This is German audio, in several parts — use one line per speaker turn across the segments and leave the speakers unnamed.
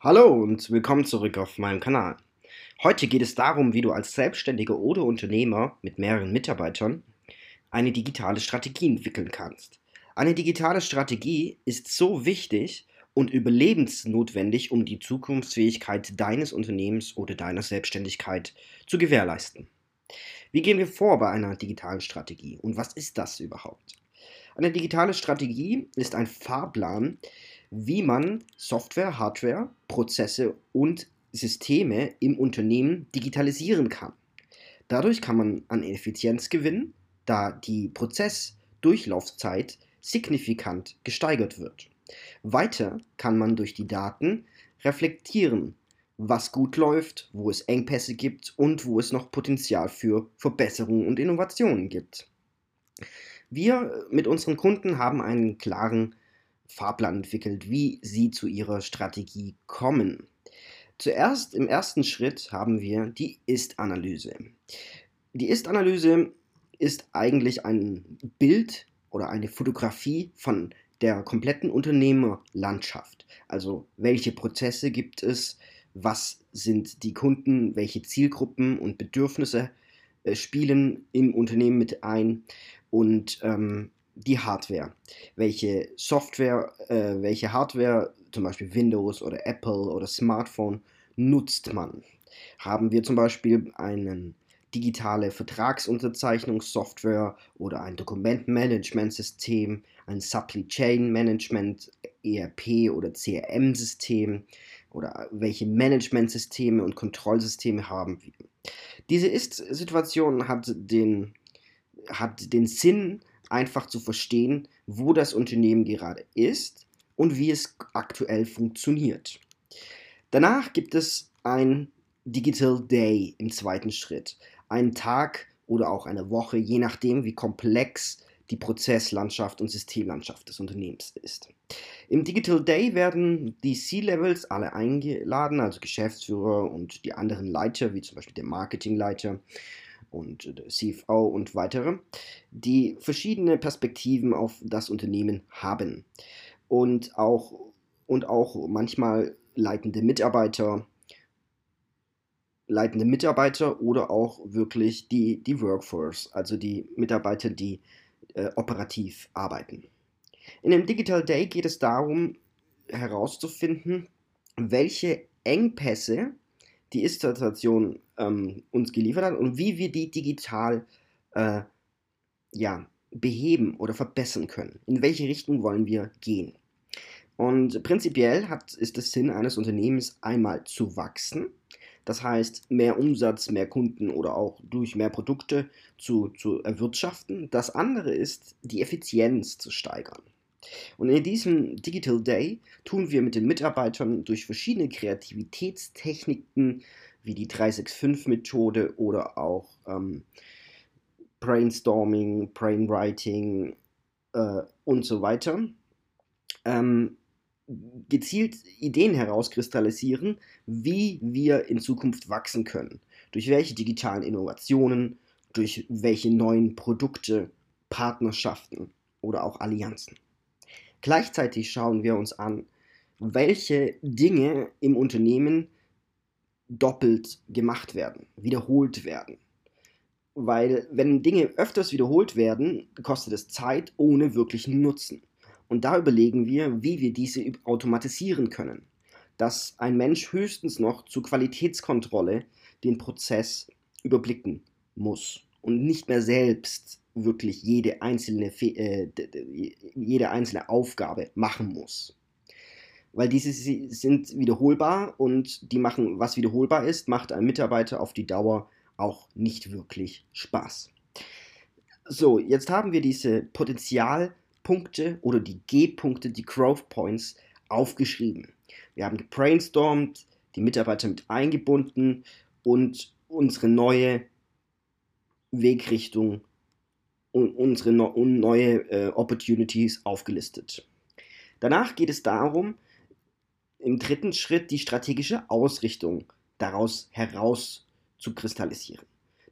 Hallo und willkommen zurück auf meinem Kanal. Heute geht es darum, wie du als Selbstständiger oder Unternehmer mit mehreren Mitarbeitern eine digitale Strategie entwickeln kannst. Eine digitale Strategie ist so wichtig und überlebensnotwendig, um die Zukunftsfähigkeit deines Unternehmens oder deiner Selbstständigkeit zu gewährleisten. Wie gehen wir vor bei einer digitalen Strategie und was ist das überhaupt? Eine digitale Strategie ist ein Fahrplan, wie man Software, Hardware, Prozesse und Systeme im Unternehmen digitalisieren kann. Dadurch kann man an Effizienz gewinnen, da die Prozessdurchlaufzeit signifikant gesteigert wird. Weiter kann man durch die Daten reflektieren, was gut läuft, wo es Engpässe gibt und wo es noch Potenzial für Verbesserungen und Innovationen gibt. Wir mit unseren Kunden haben einen klaren Fahrplan entwickelt, wie sie zu ihrer Strategie kommen. Zuerst im ersten Schritt haben wir die Ist-Analyse. Die Ist-Analyse ist eigentlich ein Bild oder eine Fotografie von der kompletten Unternehmerlandschaft. Also welche Prozesse gibt es, was sind die Kunden, welche Zielgruppen und Bedürfnisse äh, spielen im Unternehmen mit ein und ähm, die Hardware. Welche Software, äh, welche Hardware, zum Beispiel Windows oder Apple oder Smartphone, nutzt man? Haben wir zum Beispiel eine digitale Vertragsunterzeichnungssoftware oder ein Dokumentenmanagementsystem, ein Supply Chain Management, ERP oder CRM-System oder welche Managementsysteme und Kontrollsysteme haben wir? Diese Ist-Situation hat den, hat den Sinn, einfach zu verstehen, wo das Unternehmen gerade ist und wie es aktuell funktioniert. Danach gibt es ein Digital Day im zweiten Schritt. Einen Tag oder auch eine Woche, je nachdem, wie komplex die Prozesslandschaft und Systemlandschaft des Unternehmens ist. Im Digital Day werden die C-Levels alle eingeladen, also Geschäftsführer und die anderen Leiter, wie zum Beispiel der Marketingleiter und CFO und weitere, die verschiedene Perspektiven auf das Unternehmen haben und auch, und auch manchmal leitende Mitarbeiter, leitende Mitarbeiter oder auch wirklich die, die Workforce, also die Mitarbeiter, die äh, operativ arbeiten. In dem Digital Day geht es darum herauszufinden, welche Engpässe die Ist-Situation ähm, uns geliefert hat und wie wir die digital äh, ja, beheben oder verbessern können. In welche Richtung wollen wir gehen? Und prinzipiell hat, ist es Sinn eines Unternehmens einmal zu wachsen, das heißt mehr Umsatz, mehr Kunden oder auch durch mehr Produkte zu, zu erwirtschaften. Das andere ist die Effizienz zu steigern. Und in diesem Digital Day tun wir mit den Mitarbeitern durch verschiedene Kreativitätstechniken wie die 365-Methode oder auch ähm, Brainstorming, Brainwriting äh, und so weiter, ähm, gezielt Ideen herauskristallisieren, wie wir in Zukunft wachsen können. Durch welche digitalen Innovationen, durch welche neuen Produkte, Partnerschaften oder auch Allianzen. Gleichzeitig schauen wir uns an, welche Dinge im Unternehmen doppelt gemacht werden, wiederholt werden. Weil wenn Dinge öfters wiederholt werden, kostet es Zeit ohne wirklichen Nutzen. Und da überlegen wir, wie wir diese automatisieren können. Dass ein Mensch höchstens noch zur Qualitätskontrolle den Prozess überblicken muss und nicht mehr selbst wirklich jede einzelne, äh, jede einzelne Aufgabe machen muss. Weil diese sind wiederholbar und die machen, was wiederholbar ist, macht einem Mitarbeiter auf die Dauer auch nicht wirklich Spaß. So, jetzt haben wir diese Potenzialpunkte oder die G-Punkte, die Growth Points aufgeschrieben. Wir haben gebrainstormt, die Mitarbeiter mit eingebunden und unsere neue Wegrichtung unsere neue äh, Opportunities aufgelistet. Danach geht es darum, im dritten Schritt die strategische Ausrichtung daraus heraus zu kristallisieren.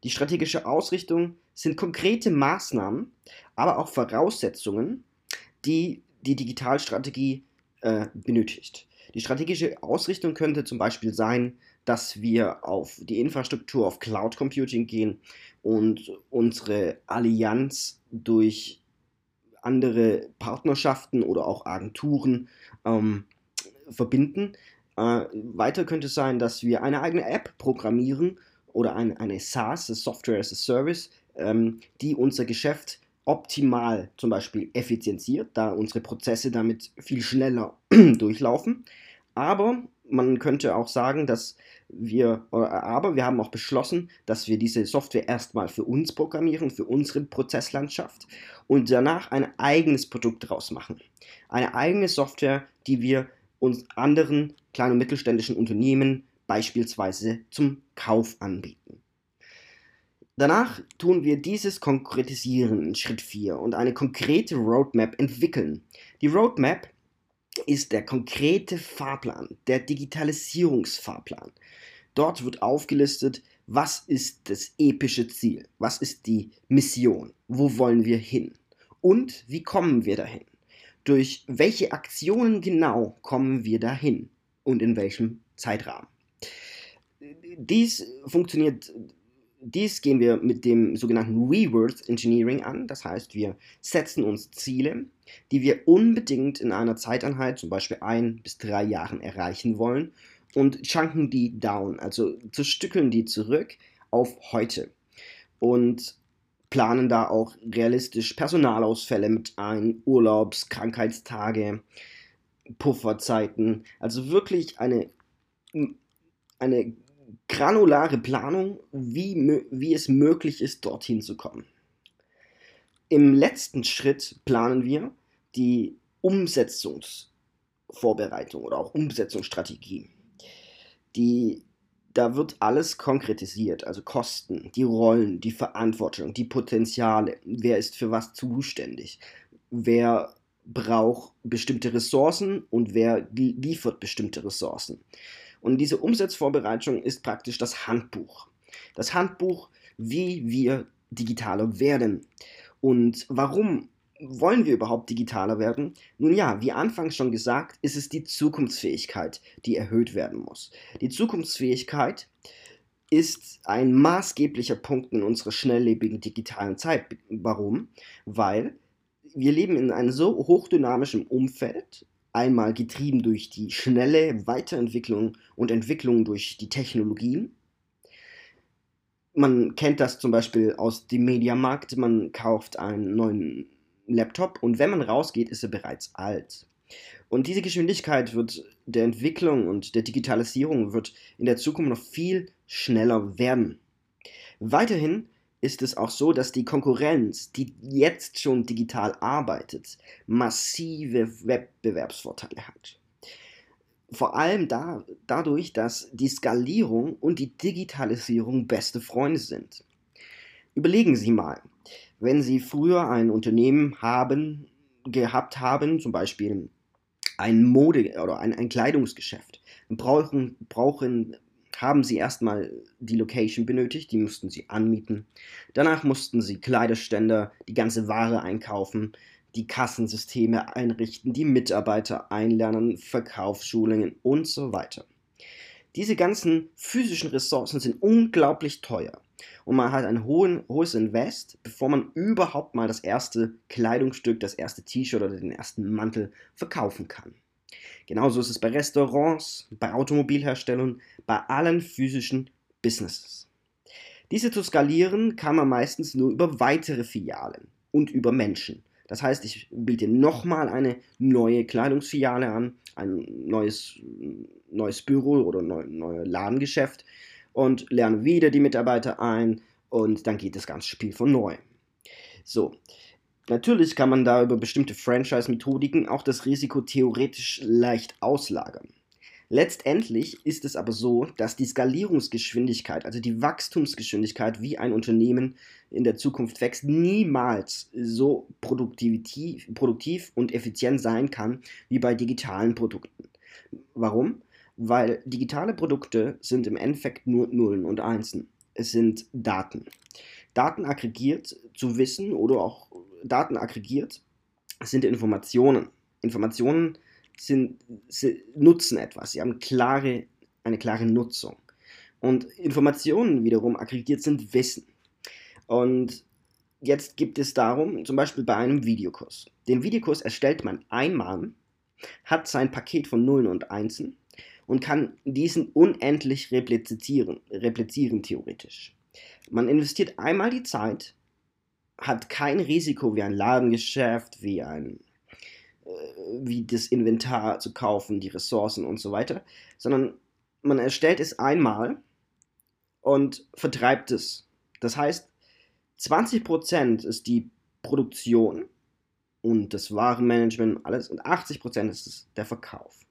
Die strategische Ausrichtung sind konkrete Maßnahmen, aber auch Voraussetzungen, die die Digitalstrategie äh, benötigt. Die strategische Ausrichtung könnte zum Beispiel sein, dass wir auf die Infrastruktur auf Cloud Computing gehen und unsere Allianz durch andere Partnerschaften oder auch Agenturen ähm, verbinden. Äh, weiter könnte es sein, dass wir eine eigene App programmieren oder ein, eine SaaS, Software as a Service, ähm, die unser Geschäft optimal zum Beispiel effizienziert, da unsere Prozesse damit viel schneller durchlaufen. Aber man könnte auch sagen, dass wir, aber wir haben auch beschlossen, dass wir diese Software erstmal für uns programmieren, für unsere Prozesslandschaft und danach ein eigenes Produkt daraus machen. Eine eigene Software, die wir uns anderen kleinen und mittelständischen Unternehmen beispielsweise zum Kauf anbieten. Danach tun wir dieses konkretisieren in Schritt 4 und eine konkrete Roadmap entwickeln. Die Roadmap ist der konkrete Fahrplan, der Digitalisierungsfahrplan. Dort wird aufgelistet, was ist das epische Ziel, was ist die Mission, wo wollen wir hin und wie kommen wir dahin. Durch welche Aktionen genau kommen wir dahin und in welchem Zeitrahmen. Dies funktioniert dies gehen wir mit dem sogenannten Reverse Engineering an. Das heißt, wir setzen uns Ziele, die wir unbedingt in einer Zeiteinheit, zum Beispiel ein bis drei Jahren, erreichen wollen und chunken die down, also zerstückeln die zurück auf heute und planen da auch realistisch Personalausfälle mit ein, Urlaubs-, Krankheitstage, Pufferzeiten, also wirklich eine, eine granulare Planung, wie, wie es möglich ist, dorthin zu kommen. Im letzten Schritt planen wir die Umsetzungsvorbereitung oder auch Umsetzungsstrategie. Die, da wird alles konkretisiert, also Kosten, die Rollen, die Verantwortung, die Potenziale, wer ist für was zuständig, wer braucht bestimmte Ressourcen und wer liefert bestimmte Ressourcen. Und diese Umsatzvorbereitung ist praktisch das Handbuch. Das Handbuch, wie wir digitaler werden. Und warum wollen wir überhaupt digitaler werden? Nun ja, wie anfangs schon gesagt, ist es die Zukunftsfähigkeit, die erhöht werden muss. Die Zukunftsfähigkeit ist ein maßgeblicher Punkt in unserer schnelllebigen digitalen Zeit. Warum? Weil wir leben in einem so hochdynamischen Umfeld einmal getrieben durch die schnelle Weiterentwicklung und Entwicklung durch die Technologien. Man kennt das zum Beispiel aus dem Mediamarkt, man kauft einen neuen Laptop und wenn man rausgeht, ist er bereits alt. Und diese Geschwindigkeit wird der Entwicklung und der Digitalisierung wird in der Zukunft noch viel schneller werden. Weiterhin ist es auch so, dass die Konkurrenz, die jetzt schon digital arbeitet, massive Wettbewerbsvorteile hat. Vor allem da, dadurch, dass die Skalierung und die Digitalisierung beste Freunde sind. Überlegen Sie mal, wenn Sie früher ein Unternehmen haben, gehabt haben, zum Beispiel ein Mode- oder ein, ein Kleidungsgeschäft, brauchen, brauchen haben sie erstmal die Location benötigt, die mussten sie anmieten. Danach mussten sie Kleiderständer, die ganze Ware einkaufen, die Kassensysteme einrichten, die Mitarbeiter einlernen, Verkaufsschulungen und so weiter. Diese ganzen physischen Ressourcen sind unglaublich teuer und man hat ein hohes Invest, bevor man überhaupt mal das erste Kleidungsstück, das erste T-Shirt oder den ersten Mantel verkaufen kann. Genauso ist es bei Restaurants, bei Automobilherstellern, bei allen physischen Businesses. Diese zu skalieren kann man meistens nur über weitere Filialen und über Menschen. Das heißt, ich biete nochmal eine neue Kleidungsfiliale an, ein neues, neues Büro oder neues neue Ladengeschäft und lerne wieder die Mitarbeiter ein und dann geht das ganze Spiel von neu. So, Natürlich kann man da über bestimmte Franchise-Methodiken auch das Risiko theoretisch leicht auslagern. Letztendlich ist es aber so, dass die Skalierungsgeschwindigkeit, also die Wachstumsgeschwindigkeit, wie ein Unternehmen in der Zukunft wächst, niemals so produktiv und effizient sein kann wie bei digitalen Produkten. Warum? Weil digitale Produkte sind im Endeffekt nur Nullen und Einsen. Es sind Daten. Daten aggregiert zu wissen oder auch Daten aggregiert, sind Informationen. Informationen sind, nutzen etwas, sie haben klare, eine klare Nutzung. Und Informationen wiederum aggregiert sind Wissen. Und jetzt gibt es darum, zum Beispiel bei einem Videokurs. Den Videokurs erstellt man einmal, hat sein Paket von Nullen und Einsen und kann diesen unendlich replizieren, replizieren theoretisch. Man investiert einmal die Zeit, hat kein Risiko wie ein Ladengeschäft, wie ein äh, wie das Inventar zu kaufen, die Ressourcen und so weiter, sondern man erstellt es einmal und vertreibt es. Das heißt, 20% ist die Produktion und das Warenmanagement und alles und 80% ist der Verkauf.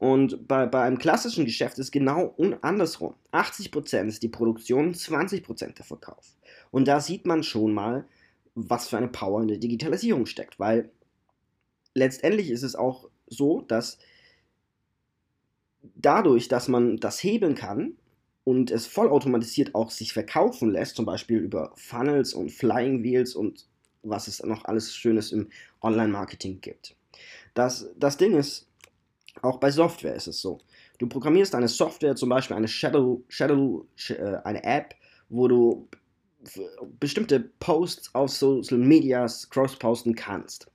Und bei, bei einem klassischen Geschäft ist genau andersrum. 80% ist die Produktion, 20% der Verkauf. Und da sieht man schon mal, was für eine Power in der Digitalisierung steckt, weil letztendlich ist es auch so, dass dadurch, dass man das hebeln kann und es vollautomatisiert auch sich verkaufen lässt, zum Beispiel über Funnels und Flying Wheels und was es noch alles Schönes im Online-Marketing gibt. Das, das Ding ist, auch bei Software ist es so. Du programmierst eine Software, zum Beispiel eine Shadow, Shadow, äh, eine App, wo du bestimmte Posts auf Social Medias cross-posten kannst.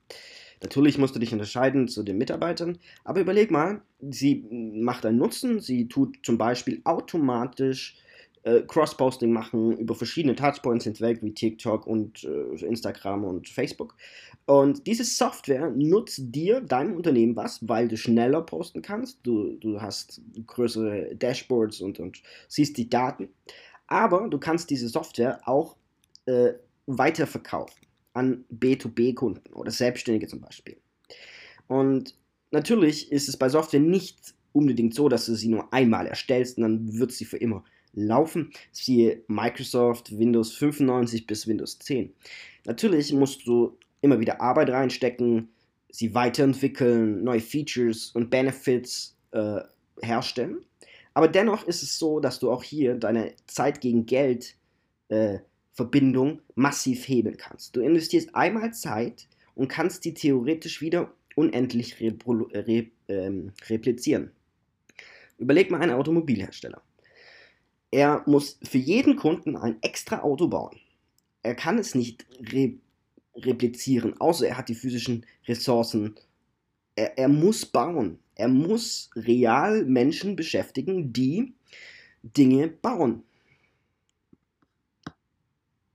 Natürlich musst du dich unterscheiden zu den Mitarbeitern, aber überleg mal, sie macht einen Nutzen, sie tut zum Beispiel automatisch äh, Cross-Posting machen über verschiedene Touchpoints hinweg wie TikTok und äh, Instagram und Facebook. Und diese Software nutzt dir, deinem Unternehmen was, weil du schneller posten kannst, du, du hast größere Dashboards und, und siehst die Daten. Aber du kannst diese Software auch äh, weiterverkaufen an B2B-Kunden oder Selbstständige zum Beispiel. Und natürlich ist es bei Software nicht unbedingt so, dass du sie nur einmal erstellst und dann wird sie für immer laufen. Siehe Microsoft Windows 95 bis Windows 10. Natürlich musst du immer wieder Arbeit reinstecken, sie weiterentwickeln, neue Features und Benefits äh, herstellen. Aber dennoch ist es so, dass du auch hier deine Zeit gegen Geld äh, Verbindung massiv hebeln kannst. Du investierst einmal Zeit und kannst die theoretisch wieder unendlich re ähm, replizieren. Überleg mal einen Automobilhersteller. Er muss für jeden Kunden ein extra Auto bauen. Er kann es nicht re replizieren, außer er hat die physischen Ressourcen. Er, er muss bauen. Er muss real Menschen beschäftigen, die Dinge bauen.